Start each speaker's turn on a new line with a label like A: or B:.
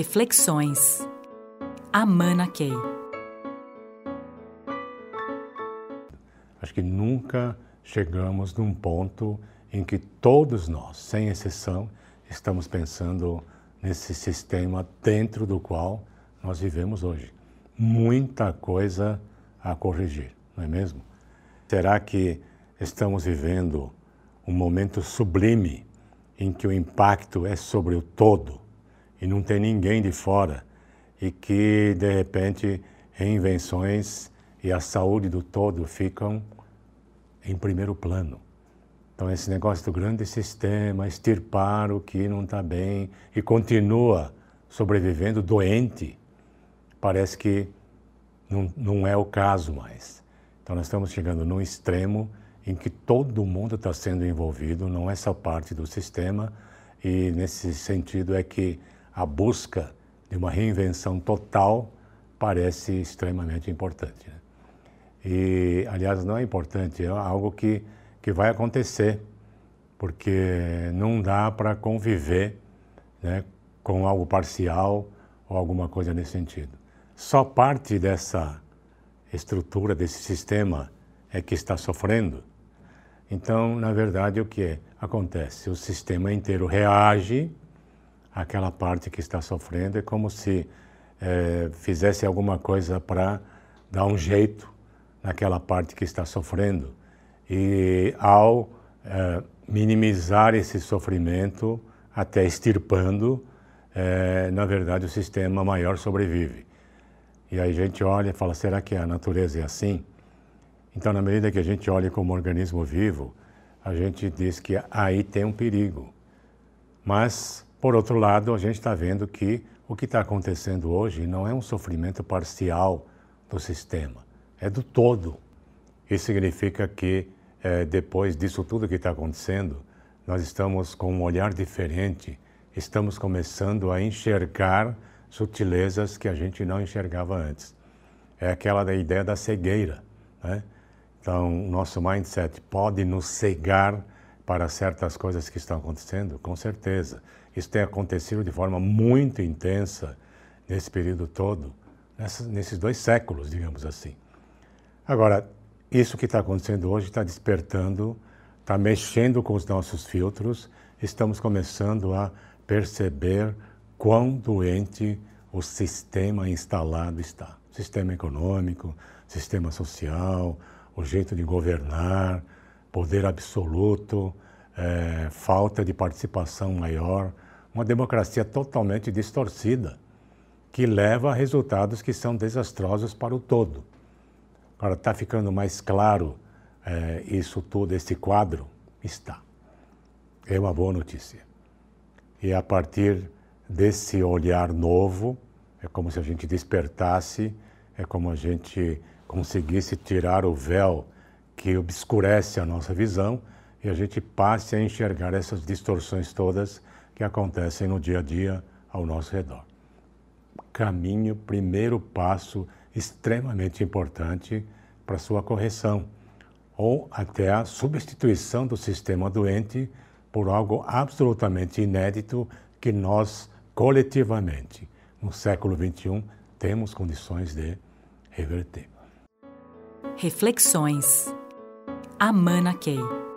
A: Reflexões. Amana Key.
B: Acho que nunca chegamos num ponto em que todos nós, sem exceção, estamos pensando nesse sistema dentro do qual nós vivemos hoje. Muita coisa a corrigir, não é mesmo? Será que estamos vivendo um momento sublime em que o impacto é sobre o todo? E não tem ninguém de fora e que de repente reinvenções e a saúde do todo ficam em primeiro plano. Então esse negócio do grande sistema, extirpar o que não está bem e continua sobrevivendo doente, parece que não, não é o caso mais. Então nós estamos chegando num extremo em que todo mundo está sendo envolvido, não é só parte do sistema, e nesse sentido é que a busca de uma reinvenção total parece extremamente importante. Né? E, aliás, não é importante, é algo que, que vai acontecer, porque não dá para conviver né, com algo parcial ou alguma coisa nesse sentido. Só parte dessa estrutura, desse sistema, é que está sofrendo. Então, na verdade, o que acontece? O sistema inteiro reage aquela parte que está sofrendo. É como se é, fizesse alguma coisa para dar um jeito naquela parte que está sofrendo. E ao é, minimizar esse sofrimento, até extirpando, é, na verdade o sistema maior sobrevive. E aí a gente olha e fala: será que a natureza é assim? Então, na medida que a gente olha como organismo vivo, a gente diz que aí tem um perigo. Mas por outro lado, a gente está vendo que o que está acontecendo hoje não é um sofrimento parcial do sistema, é do todo. Isso significa que, é, depois disso tudo que está acontecendo, nós estamos com um olhar diferente, estamos começando a enxergar sutilezas que a gente não enxergava antes. É aquela da ideia da cegueira. Né? Então, nosso mindset pode nos cegar para certas coisas que estão acontecendo? Com certeza. Isso tem acontecido de forma muito intensa nesse período todo, nesses dois séculos, digamos assim. Agora, isso que está acontecendo hoje está despertando, está mexendo com os nossos filtros, estamos começando a perceber quão doente o sistema instalado está. Sistema econômico, sistema social, o jeito de governar, poder absoluto, é, falta de participação maior uma democracia totalmente distorcida, que leva a resultados que são desastrosos para o todo. Agora, está ficando mais claro é, isso tudo, esse quadro? Está. É uma boa notícia. E a partir desse olhar novo, é como se a gente despertasse, é como a gente conseguisse tirar o véu que obscurece a nossa visão e a gente passe a enxergar essas distorções todas que acontecem no dia a dia ao nosso redor. Caminho, primeiro passo extremamente importante para sua correção, ou até a substituição do sistema doente por algo absolutamente inédito que nós, coletivamente, no século XXI, temos condições de reverter.
A: Reflexões. Amana Key.